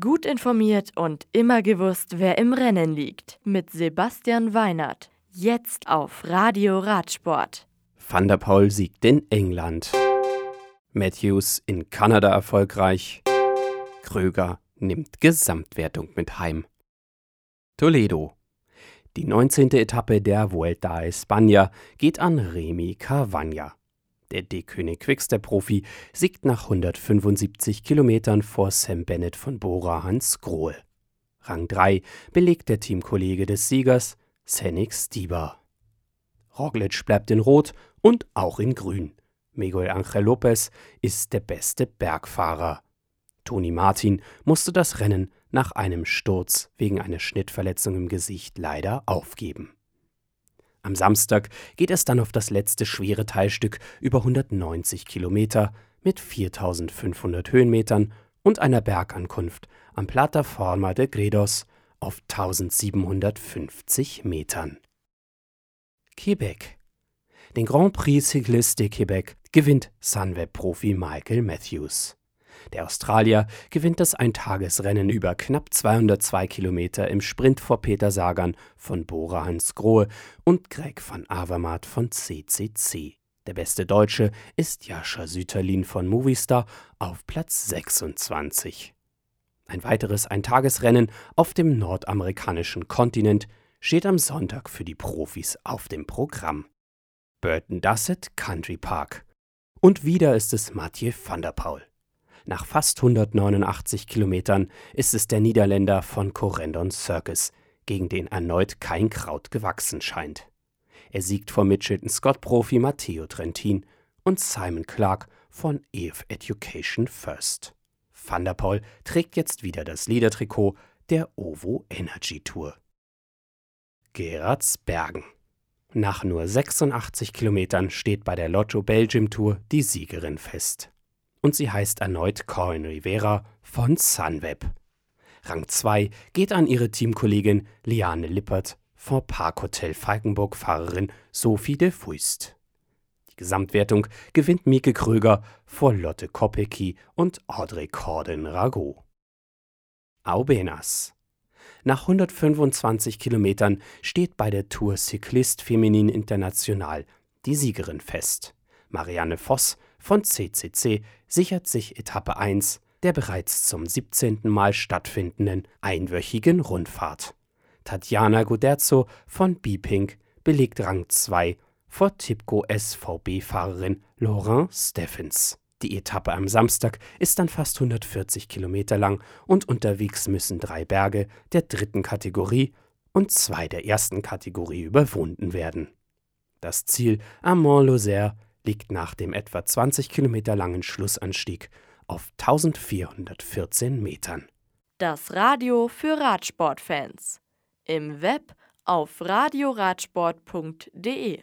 Gut informiert und immer gewusst, wer im Rennen liegt. Mit Sebastian Weinert. Jetzt auf Radio Radsport. Van der Poel siegt in England. Matthews in Kanada erfolgreich. Kröger nimmt Gesamtwertung mit heim. Toledo. Die 19. Etappe der Vuelta a España geht an Remy Cavagna. Der D-König Quickstep-Profi siegt nach 175 Kilometern vor Sam Bennett von Bora Hans Grohe. Rang 3 belegt der Teamkollege des Siegers, Senik Stieber. Roglic bleibt in Rot und auch in Grün. Miguel Angel Lopez ist der beste Bergfahrer. Toni Martin musste das Rennen nach einem Sturz wegen einer Schnittverletzung im Gesicht leider aufgeben. Am Samstag geht es dann auf das letzte schwere Teilstück über 190 Kilometer mit 4500 Höhenmetern und einer Bergankunft am Plataforma de Gredos auf 1750 Metern. Quebec. Den Grand Prix Cycliste de Quebec gewinnt Sunweb-Profi Michael Matthews. Der Australier gewinnt das Eintagesrennen über knapp 202 Kilometer im Sprint vor Peter Sagan von Bora Hansgrohe und Greg van Avermaet von CCC. Der beste Deutsche ist Jascha Süterlin von Movistar auf Platz 26. Ein weiteres Eintagesrennen auf dem nordamerikanischen Kontinent steht am Sonntag für die Profis auf dem Programm. Burton Dussett Country Park. Und wieder ist es Mathieu van der Poel. Nach fast 189 Kilometern ist es der Niederländer von Corendon Circus, gegen den erneut kein Kraut gewachsen scheint. Er siegt vor Mitchelton Scott-Profi Matteo Trentin und Simon Clark von EF Education First. Van der Poel trägt jetzt wieder das Ledertrikot der OVO Energy Tour. Geratsbergen. Nach nur 86 Kilometern steht bei der Lotto Belgium Tour die Siegerin fest und sie heißt erneut Corin Rivera von Sunweb. Rang 2 geht an ihre Teamkollegin Liane Lippert vor Parkhotel Falkenburg-Fahrerin Sophie de Fuist. Die Gesamtwertung gewinnt Mieke Kröger vor Lotte Kopecky und Audrey Corden-Rago. Aubenas. Nach 125 Kilometern steht bei der Tour Cycliste Feminin International die Siegerin fest. Marianne Voss von CCC sichert sich Etappe 1 der bereits zum 17. Mal stattfindenden einwöchigen Rundfahrt. Tatjana Guderzo von B-Pink belegt Rang 2 vor Tipco SVB-Fahrerin Laurent Steffens. Die Etappe am Samstag ist dann fast 140 Kilometer lang und unterwegs müssen drei Berge der dritten Kategorie und zwei der ersten Kategorie überwunden werden. Das Ziel am Mont Lozère liegt nach dem etwa 20 Kilometer langen Schlussanstieg auf 1414 Metern. Das Radio für Radsportfans. Im Web auf radioradsport.de